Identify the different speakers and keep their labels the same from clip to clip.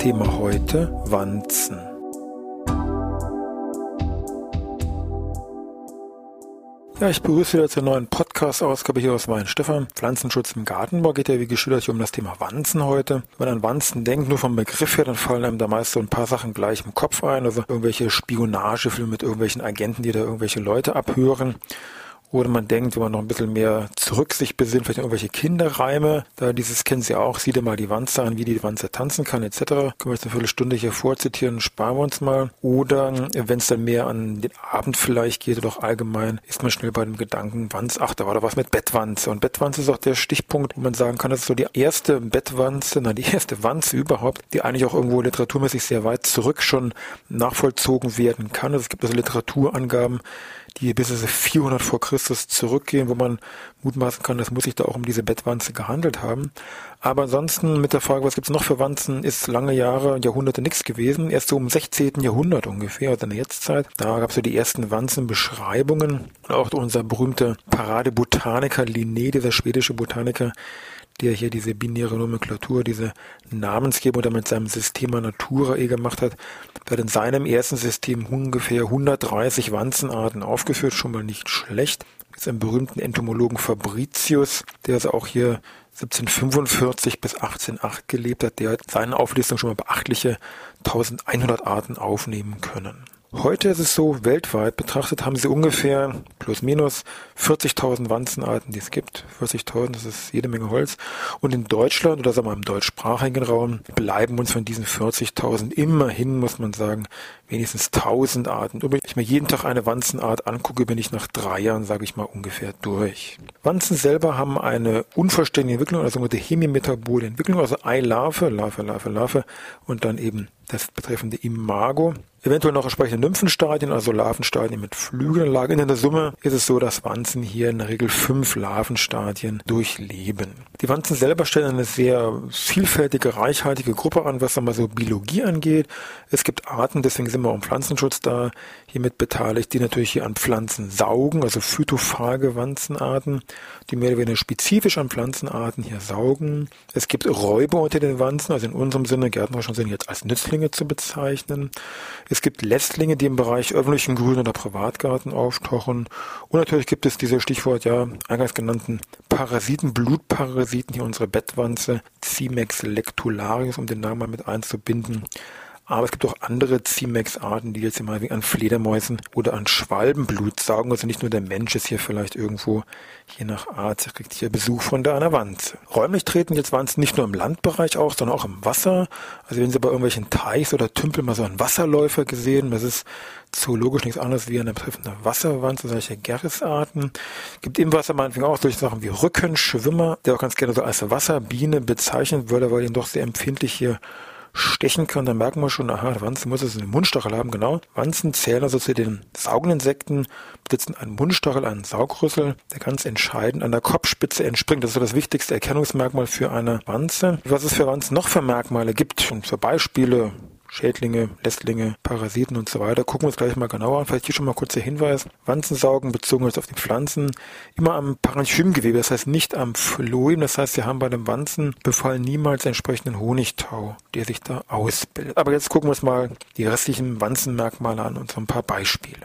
Speaker 1: Thema heute Wanzen. Ja, ich begrüße wieder zur neuen Podcast-Ausgabe hier aus Weinstefan. Pflanzenschutz im Gartenbau geht ja wie geschildert um das Thema Wanzen heute. Wenn man an Wanzen denkt, nur vom Begriff her, dann fallen einem da meist so ein paar Sachen gleich im Kopf ein. Also irgendwelche Spionagefilme mit irgendwelchen Agenten, die da irgendwelche Leute abhören. Oder man denkt, wenn man noch ein bisschen mehr zurück sich besinnt, vielleicht irgendwelche Kinderreime, da dieses kennen Sie auch, sieh dir mal die Wanze an, wie die Wanze tanzen kann, etc. Können wir jetzt eine Viertelstunde hier vorzitieren, sparen wir uns mal. Oder wenn es dann mehr an den Abend vielleicht geht oder auch allgemein, ist man schnell bei dem Gedanken, Wanz, ach, da war da was mit Bettwanze. Und Bettwanze ist auch der Stichpunkt, wo man sagen kann, das ist so die erste Bettwanze, na, die erste Wanze überhaupt, die eigentlich auch irgendwo literaturmäßig sehr weit zurück schon nachvollzogen werden kann. Also es gibt also Literaturangaben, die bis 400 vor Christus zurückgehen, wo man mutmaßen kann, das muss sich da auch um diese Bettwanze gehandelt haben. Aber ansonsten mit der Frage, was gibt's noch für Wanzen, ist lange Jahre, Jahrhunderte nichts gewesen. Erst so im 16. Jahrhundert ungefähr, also in der Jetztzeit, da gab's so die ersten Wanzenbeschreibungen. Auch unser berühmter Paradebotaniker Linné, dieser schwedische Botaniker, der hier diese binäre Nomenklatur, diese Namensgebung da mit seinem Systema Natura eh gemacht hat, der hat in seinem ersten System ungefähr 130 Wanzenarten aufgeführt, schon mal nicht schlecht. Mit seinem berühmten Entomologen Fabricius, der also auch hier 1745 bis 1808 gelebt hat, der hat seine Auflistung schon mal beachtliche 1100 Arten aufnehmen können. Heute ist es so, weltweit betrachtet haben sie ungefähr plus minus 40.000 Wanzenarten, die es gibt. 40.000, das ist jede Menge Holz. Und in Deutschland oder sagen wir im deutschsprachigen Raum bleiben uns von diesen 40.000 immerhin, muss man sagen, wenigstens 1000 Arten. Wenn ich mir jeden Tag eine Wanzenart angucke, bin ich nach drei Jahren, sage ich mal, ungefähr durch. Wanzen selber haben eine unvollständige Entwicklung, also eine hemimetabole Entwicklung, also Eilarve, Larve, Larve, Larve und dann eben das betreffende Imago. Eventuell noch entsprechende Nymphenstadien, also Larvenstadien mit Flügelanlagen. In der Summe ist es so, dass Wanzen hier in der Regel fünf Larvenstadien durchleben. Die Wanzen selber stellen eine sehr vielfältige, reichhaltige Gruppe an, was einmal so Biologie angeht. Es gibt Arten, deswegen sind wir auch im Pflanzenschutz da hiermit beteiligt, die natürlich hier an Pflanzen saugen, also phytophage Wanzenarten, die mehr oder weniger spezifisch an Pflanzenarten hier saugen. Es gibt Räuber unter den Wanzen, also in unserem Sinne, Gärtner schon sind jetzt als Nützlinge zu bezeichnen. Es gibt Lästlinge, die im Bereich öffentlichen Grün- oder Privatgarten auftauchen. Und natürlich gibt es diese Stichwort, ja, eingangs genannten Parasiten, Blutparasiten, hier unsere Bettwanze, Cimex lectularius, um den Namen mal mit einzubinden. Aber es gibt auch andere Cimex-Arten, die jetzt mal wie an Fledermäusen oder an Schwalbenblut saugen. Also nicht nur der Mensch ist hier vielleicht irgendwo, je nach Art, kriegt hier Besuch von der einer Wanze. Räumlich treten jetzt Wanzen nicht nur im Landbereich auf, sondern auch im Wasser. Also wenn Sie bei irgendwelchen Teichs oder Tümpeln mal so einen Wasserläufer gesehen, das ist zoologisch nichts anderes wie eine betreffende Wasserwanze, solche Gerrisarten. Gibt im Wasser meinetwegen auch solche Sachen wie Rückenschwimmer, der auch ganz gerne so als Wasserbiene bezeichnet würde, weil ihn doch sehr empfindlich hier stechen kann, dann merken wir schon, aha, Wanzen muss es einen Mundstachel haben, genau. Wanzen zählen also zu den saugenden Insekten, besitzen einen Mundstachel, einen Saugrüssel, der ganz entscheidend an der Kopfspitze entspringt. Das ist so das wichtigste Erkennungsmerkmal für eine Wanze. Was es für Wanzen noch für Merkmale gibt und für Beispiele, Schädlinge, Lästlinge, Parasiten und so weiter. Gucken wir uns gleich mal genauer an. Vielleicht hier schon mal kurz der Hinweis. Wanzensaugen bezogen jetzt auf die Pflanzen immer am Parenchymgewebe, das heißt nicht am Phloem. Das heißt, sie haben bei dem Wanzenbefall niemals entsprechenden Honigtau, der sich da ausbildet. Aber jetzt gucken wir uns mal die restlichen Wanzenmerkmale an und so ein paar Beispiele.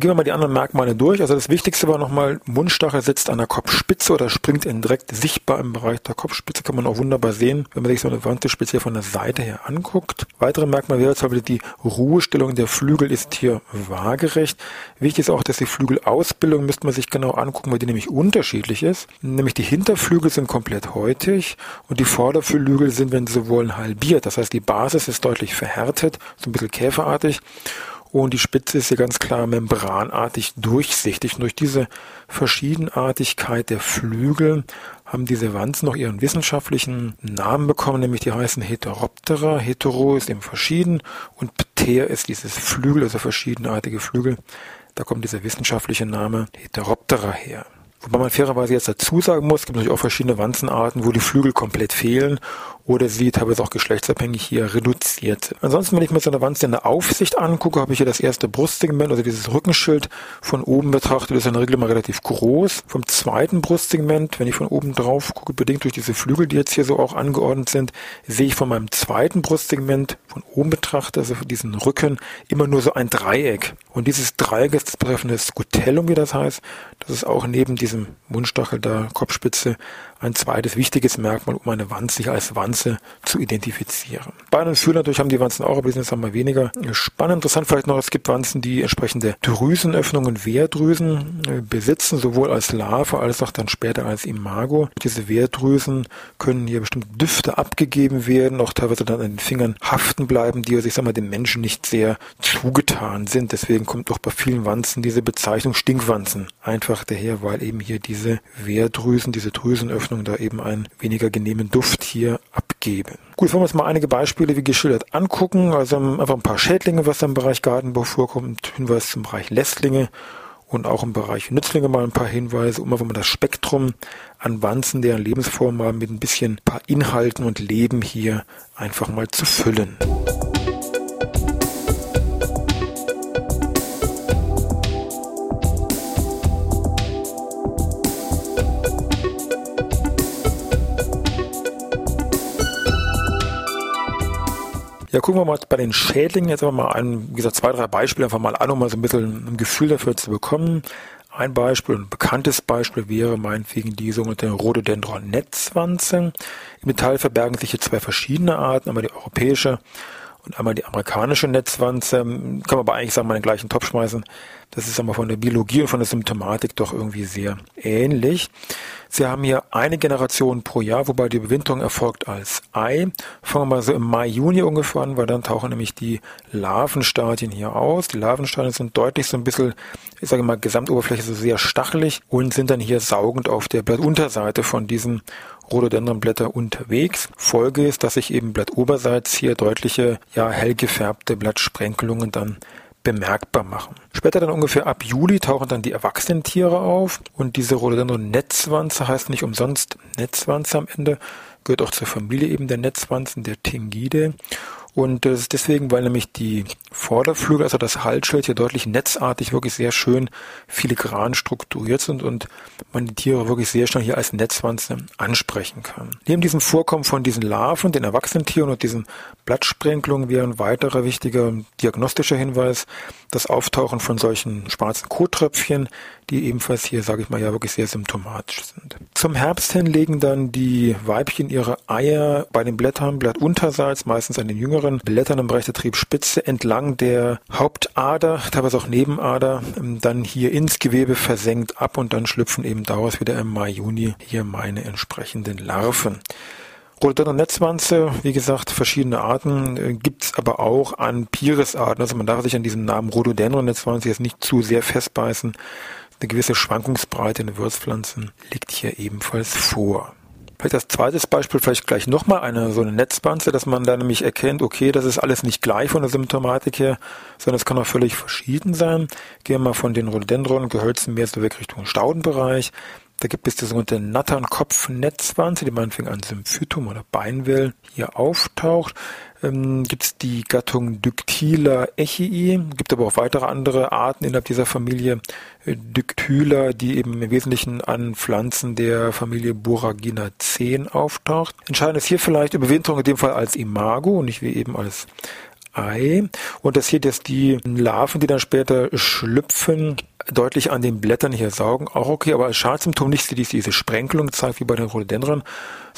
Speaker 1: Wir gehen mal die anderen Merkmale durch. Also das Wichtigste war nochmal, Mundstachel sitzt an der Kopfspitze oder springt in direkt sichtbar im Bereich der Kopfspitze. Kann man auch wunderbar sehen, wenn man sich so eine Wante speziell von der Seite her anguckt. Weitere Merkmale wäre zum Beispiel die Ruhestellung der Flügel ist hier waagerecht. Wichtig ist auch, dass die Flügelausbildung müsste man sich genau angucken, weil die nämlich unterschiedlich ist. Nämlich die Hinterflügel sind komplett häutig und die Vorderflügel sind, wenn sie wollen, halbiert. Das heißt, die Basis ist deutlich verhärtet, so ein bisschen käferartig und die Spitze ist hier ganz klar membranartig durchsichtig. Und durch diese Verschiedenartigkeit der Flügel haben diese Wanzen noch ihren wissenschaftlichen Namen bekommen, nämlich die heißen Heteroptera. Hetero ist eben verschieden und Pter ist dieses Flügel, also verschiedenartige Flügel. Da kommt dieser wissenschaftliche Name Heteroptera her. Wobei man fairerweise jetzt dazu sagen muss, es gibt natürlich auch verschiedene Wanzenarten, wo die Flügel komplett fehlen oder sie teilweise auch geschlechtsabhängig hier reduziert. Ansonsten, wenn ich mir so eine Wanze in der Aufsicht angucke, habe ich hier das erste Brustsegment, also dieses Rückenschild von oben betrachtet, ist in der Regel mal relativ groß. Vom zweiten Brustsegment, wenn ich von oben drauf gucke, bedingt durch diese Flügel, die jetzt hier so auch angeordnet sind, sehe ich von meinem zweiten Brustsegment von oben betrachtet, also von diesem Rücken, immer nur so ein Dreieck. Und dieses Dreieck ist das betreffende Scutellum, wie das heißt. Das ist auch neben diesem Mundstachel da, Kopfspitze, ein zweites wichtiges Merkmal, um eine Wanze sich als Wanze zu identifizieren. Beine und Fühler natürlich haben die Wanzen auch, aber die sind jetzt einmal weniger spannend. Interessant vielleicht noch, es gibt Wanzen, die entsprechende Drüsenöffnungen, Wehrdrüsen äh, besitzen, sowohl als Larve als auch dann später als Imago. Diese Wehrdrüsen können hier bestimmte Düfte abgegeben werden, auch teilweise dann an den Fingern haften bleiben, die, also ich sag mal, dem Menschen nicht sehr zugetan sind. Deswegen kommt auch bei vielen Wanzen diese Bezeichnung Stinkwanzen einfach daher, weil eben hier diese Wehrdrüsen, diese Drüsenöffnungen Hoffnung, da eben einen weniger genehmen Duft hier abgeben. Gut, wollen wir uns mal einige Beispiele wie geschildert angucken. Also einfach ein paar Schädlinge, was im Bereich Gartenbau vorkommt. Hinweis zum Bereich Lästlinge und auch im Bereich Nützlinge mal ein paar Hinweise, um einfach mal das Spektrum an Wanzen, deren Lebensform mal mit ein bisschen paar Inhalten und Leben hier einfach mal zu füllen. Ja, gucken wir mal bei den Schädlingen jetzt einfach mal ein, wie gesagt, zwei, drei Beispiele einfach mal an, um mal so ein bisschen ein Gefühl dafür zu bekommen. Ein Beispiel, ein bekanntes Beispiel wäre meinetwegen die sogenannte Rhododendron-Netzwanze. Im Metall verbergen sich hier zwei verschiedene Arten, einmal die europäische und einmal die amerikanische Netzwanze. Kann man aber eigentlich sagen, mal den gleichen Topf schmeißen. Das ist aber von der Biologie und von der Symptomatik doch irgendwie sehr ähnlich. Sie haben hier eine Generation pro Jahr, wobei die Bewinterung erfolgt als Ei. Fangen wir mal so im Mai, Juni ungefähr an, weil dann tauchen nämlich die Larvenstadien hier aus. Die Larvenstadien sind deutlich so ein bisschen, ich sage mal, Gesamtoberfläche so sehr stachelig und sind dann hier saugend auf der Blattunterseite von diesen Rhododendronblätter unterwegs. Folge ist, dass sich eben blattoberseits hier deutliche, ja, hell gefärbte Blattsprenkelungen dann bemerkbar machen. Später dann ungefähr ab Juli tauchen dann die erwachsenen Tiere auf und diese Rhododendron-Netzwanze heißt nicht umsonst Netzwanze am Ende, gehört auch zur Familie eben der Netzwanzen, der Tingide und das ist deswegen, weil nämlich die Vorderflügel, also das Halsschild hier deutlich netzartig, wirklich sehr schön filigran strukturiert sind und man die Tiere wirklich sehr schnell hier als Netzwanze ansprechen kann. Neben diesem Vorkommen von diesen Larven, den erwachsenen Tieren und diesen Blattsprenkelungen wäre ein weiterer wichtiger diagnostischer Hinweis das Auftauchen von solchen schwarzen Kottröpfchen, die ebenfalls hier, sage ich mal, ja wirklich sehr symptomatisch sind. Zum Herbst hin legen dann die Weibchen ihre Eier bei den Blättern, blattunterseits, meistens an den jüngeren Blättern im Bereich der Triebspitze entlang der Hauptader, teilweise auch Nebenader, ähm, dann hier ins Gewebe versenkt ab und dann schlüpfen eben daraus wieder im Mai, Juni hier meine entsprechenden Larven. Rhododendron-Netzwanze, wie gesagt, verschiedene Arten, äh, gibt's aber auch an Piris-Arten. Also man darf sich an diesem Namen Rhododendron-Netzwanze jetzt nicht zu sehr festbeißen. Eine gewisse Schwankungsbreite in den Würzpflanzen liegt hier ebenfalls vor. Vielleicht als zweites Beispiel vielleicht gleich nochmal eine so eine Netzwanze, dass man da nämlich erkennt, okay, das ist alles nicht gleich von der Symptomatik her, sondern es kann auch völlig verschieden sein. Gehen wir mal von den Rhododendron, Gehölzen mehr so weg Richtung Staudenbereich. Da gibt es die sogenannte Natternkopfnetzwanze, die meinetwegen an Symphytum oder Beinwell hier auftaucht. Ähm, gibt es die Gattung Dictyla echii, gibt aber auch weitere andere Arten innerhalb dieser Familie äh, Dictyla, die eben im Wesentlichen an Pflanzen der Familie Buragina 10 auftaucht. Entscheidend ist hier vielleicht Überwinterung in dem Fall als Imago und nicht wie eben als Ei. Und das hier, dass die Larven, die dann später schlüpfen, deutlich an den Blättern hier saugen, auch okay, aber als Schadsymptom nicht die, diese Sprenkelung zeigt wie bei den Rhododendron,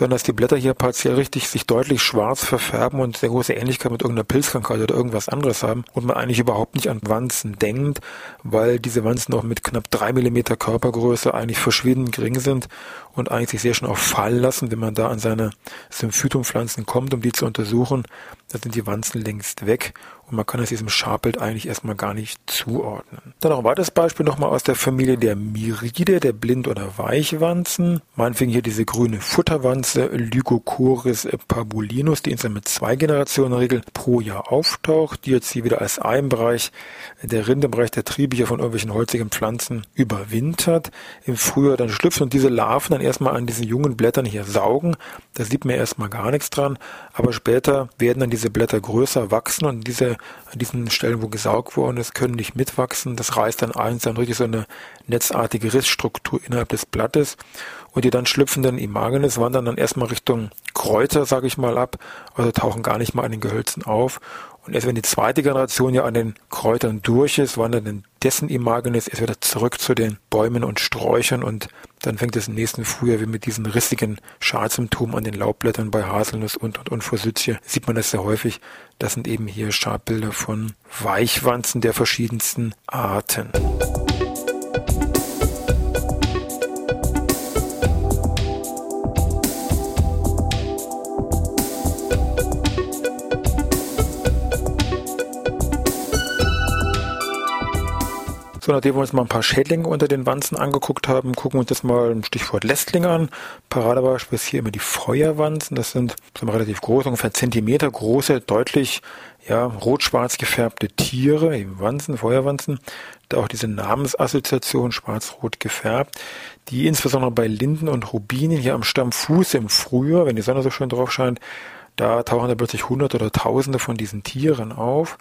Speaker 1: sondern dass die Blätter hier partiell richtig sich deutlich schwarz verfärben und sehr große Ähnlichkeit mit irgendeiner Pilzkrankheit oder irgendwas anderes haben und man eigentlich überhaupt nicht an Wanzen denkt, weil diese Wanzen auch mit knapp drei Millimeter Körpergröße eigentlich verschwindend gering sind und eigentlich sich sehr schön auch fallen lassen, wenn man da an seine Symphytumpflanzen kommt, um die zu untersuchen, da sind die Wanzen längst weg und man kann es diesem Scharbild eigentlich erstmal gar nicht zuordnen. Dann noch ein weiteres Beispiel nochmal aus der Familie der Myride, der Blind- oder Weichwanzen. Meinetwegen hier diese grüne Futterwanze Lygocoris pabulinus, die insgesamt mit zwei Generationen Regel pro Jahr auftaucht, die jetzt hier wieder als Ei im Bereich der Rinde, im Bereich der Triebe hier von irgendwelchen holzigen Pflanzen überwintert, im Frühjahr dann schlüpft und diese Larven dann erstmal an diesen jungen Blättern hier saugen. Da sieht man erstmal gar nichts dran, aber später werden dann diese Blätter größer wachsen und diese an diesen Stellen, wo gesaugt worden ist, können nicht mitwachsen. Das reißt dann eins, dann wirklich so eine netzartige Rissstruktur innerhalb des Blattes. Und die dann schlüpfenden Imagenes wandern dann erstmal Richtung Kräuter, sage ich mal, ab, also tauchen gar nicht mal an den Gehölzen auf. Und erst wenn die zweite Generation ja an den Kräutern durch ist, wandern dann dessen Imagenes erst wieder zurück zu den Bäumen und Sträuchern und dann fängt es im nächsten Frühjahr wie mit diesen rissigen Schadsymptomen an den Laubblättern bei Haselnuss und, und, und Forsythie. Sieht man das sehr häufig. Das sind eben hier Schadbilder von Weichwanzen der verschiedensten Arten. So, nachdem wir uns mal ein paar Schädlinge unter den Wanzen angeguckt haben, gucken wir uns das mal ein Stichwort Lästling an. Paradebeispiel ist hier immer die Feuerwanzen. Das sind, sind relativ groß, ungefähr Zentimeter große, deutlich ja, rot-schwarz gefärbte Tiere, eben Wanzen, Feuerwanzen, da auch diese Namensassoziation schwarz-rot gefärbt, die insbesondere bei Linden und Rubinen hier am Stammfuß im Frühjahr, wenn die Sonne so schön drauf scheint, da tauchen da plötzlich hunderte oder tausende von diesen Tieren auf.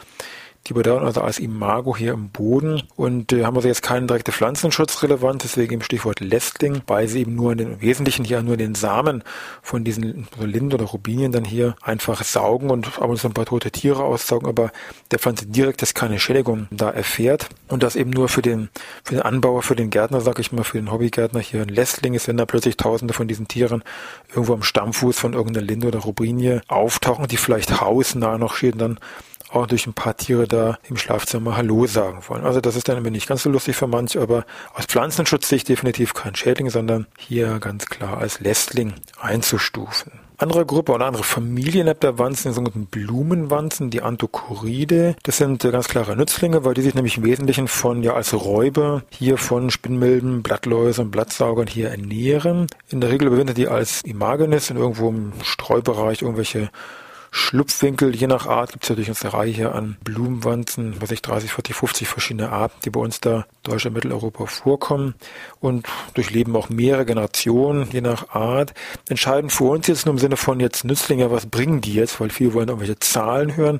Speaker 1: Die bedauern also als Imago hier im Boden. Und äh, haben also jetzt keine direkte Pflanzenschutzrelevanz, deswegen im Stichwort Lästling, weil sie eben nur in den Wesentlichen hier nur den Samen von diesen Linden oder Rubinien dann hier einfach saugen und ab und zu ein paar tote Tiere aussaugen, aber der Pflanze direkt jetzt keine Schädigung da erfährt. Und das eben nur für den, für den Anbauer, für den Gärtner, sag ich mal, für den Hobbygärtner hier ein Lästling ist, wenn da plötzlich tausende von diesen Tieren irgendwo am Stammfuß von irgendeiner Linde oder Rubinie auftauchen, die vielleicht hausnah noch stehen, dann auch durch ein paar Tiere da im Schlafzimmer Hallo sagen wollen. Also das ist dann immer nicht ganz so lustig für manche, aber aus Pflanzenschutzsicht definitiv kein Schädling, sondern hier ganz klar als Lästling einzustufen. Andere Gruppe oder andere Familie innerhalb der Wanzen, die sogenannten Blumenwanzen, die Anthokoride. Das sind äh, ganz klare Nützlinge, weil die sich nämlich im Wesentlichen von, ja, als Räuber hier von Spinnmilben, Blattläusern, Blattsaugern hier ernähren. In der Regel überwintern die als Imagenes in irgendwo im Streubereich irgendwelche Schlupfwinkel, je nach Art gibt es natürlich eine Reihe hier an Blumenwanzen, was ich 30, 40, 50 verschiedene Arten, die bei uns da Deutschland, Mitteleuropa vorkommen und durchleben auch mehrere Generationen, je nach Art. Entscheidend für uns jetzt nur im Sinne von jetzt Nützlinge, was bringen die jetzt, weil viele wollen irgendwelche Zahlen hören.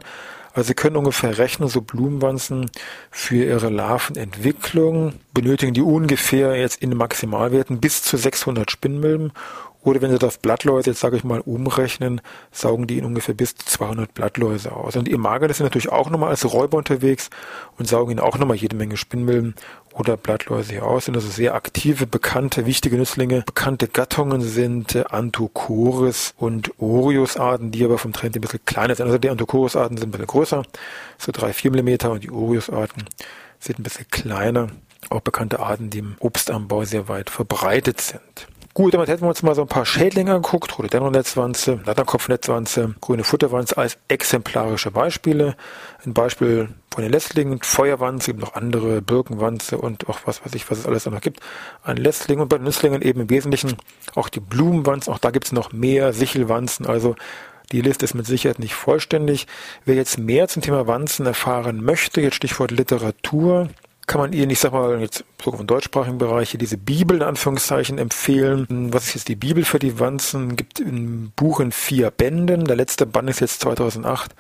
Speaker 1: Also Sie können ungefähr rechnen, so Blumenwanzen für ihre Larvenentwicklung benötigen die ungefähr jetzt in Maximalwerten bis zu 600 Spinnmilben oder wenn Sie das Blattläuse jetzt sage ich mal umrechnen, saugen die in ungefähr bis zu 200 Blattläuse aus. Und die Imagenes sind natürlich auch nochmal als Räuber unterwegs und saugen ihnen auch nochmal jede Menge Spinnmilben oder Blattläuse aus. Sind also sehr aktive, bekannte, wichtige Nützlinge. Bekannte Gattungen sind äh, und Orius-Arten, die aber vom Trend ein bisschen kleiner sind. Also die Anthochoris-Arten sind ein bisschen größer, so drei, vier Millimeter und die Orius-Arten sind ein bisschen kleiner. Auch bekannte Arten, die im Obstanbau sehr weit verbreitet sind. Gut, damit hätten wir uns mal so ein paar Schädlinge angeguckt, Rhododendron-Netzwanze, Latterkopfnetzwanze, grüne Futterwanze als exemplarische Beispiele. Ein Beispiel von den Lässlingen, Feuerwanze, gibt noch andere, Birkenwanze und auch was weiß ich, was es alles noch gibt an Lässlingen. Und bei Nüsslingen eben im Wesentlichen auch die Blumenwanzen, auch da gibt es noch mehr Sichelwanzen, also die Liste ist mit Sicherheit nicht vollständig. Wer jetzt mehr zum Thema Wanzen erfahren möchte, jetzt Stichwort Literatur, kann man Ihnen, ich sag mal, jetzt sogar im deutschsprachigen Bereich, diese Bibel in Anführungszeichen empfehlen. Was ist jetzt die Bibel für die Wanzen? Gibt ein Buch in vier Bänden. Der letzte Band ist jetzt 2008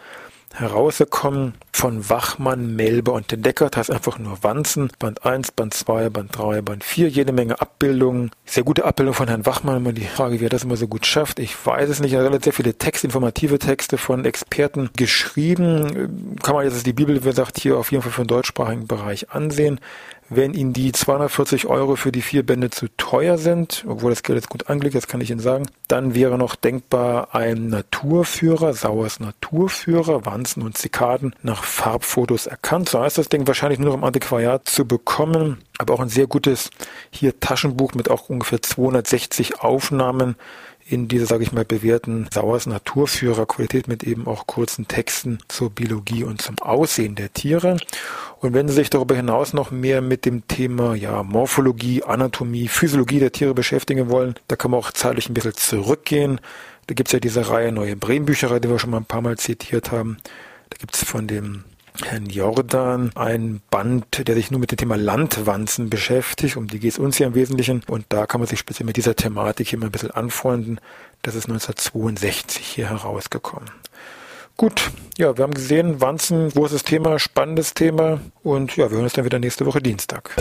Speaker 1: herausgekommen von Wachmann, Melber und den Deckert. Heißt einfach nur Wanzen. Band 1, Band 2, Band 3, Band 4. Jede Menge Abbildungen. Sehr gute Abbildung von Herrn Wachmann. Immer die Frage, wie er das immer so gut schafft. Ich weiß es nicht. Er hat sehr viele Texte, informative Texte von Experten geschrieben. Kann man jetzt die Bibel, wie gesagt, hier auf jeden Fall für den deutschsprachigen Bereich ansehen. Wenn Ihnen die 240 Euro für die vier Bände zu teuer sind, obwohl das Geld jetzt gut angelegt ist, kann ich Ihnen sagen, dann wäre noch denkbar ein Naturführer, Sauers Naturführer, Wanzen und Zikaden nach Farbfotos erkannt. So heißt das Ding wahrscheinlich nur noch im Antiquariat zu bekommen, aber auch ein sehr gutes hier Taschenbuch mit auch ungefähr 260 Aufnahmen in dieser, sage ich mal, bewährten Sauers Naturführerqualität mit eben auch kurzen Texten zur Biologie und zum Aussehen der Tiere. Und wenn Sie sich darüber hinaus noch mehr mit dem Thema ja, Morphologie, Anatomie, Physiologie der Tiere beschäftigen wollen, da kann man auch zeitlich ein bisschen zurückgehen. Da gibt's ja diese Reihe Neue Bremenbücherei, die wir schon mal ein paar Mal zitiert haben. Da gibt's von dem Herrn Jordan ein Band, der sich nur mit dem Thema Landwanzen beschäftigt. Um die geht es uns hier im Wesentlichen. Und da kann man sich speziell mit dieser Thematik hier mal ein bisschen anfreunden. Das ist 1962 hier herausgekommen. Gut, ja, wir haben gesehen, Wanzen, großes Thema, spannendes Thema. Und ja, wir hören uns dann wieder nächste Woche Dienstag.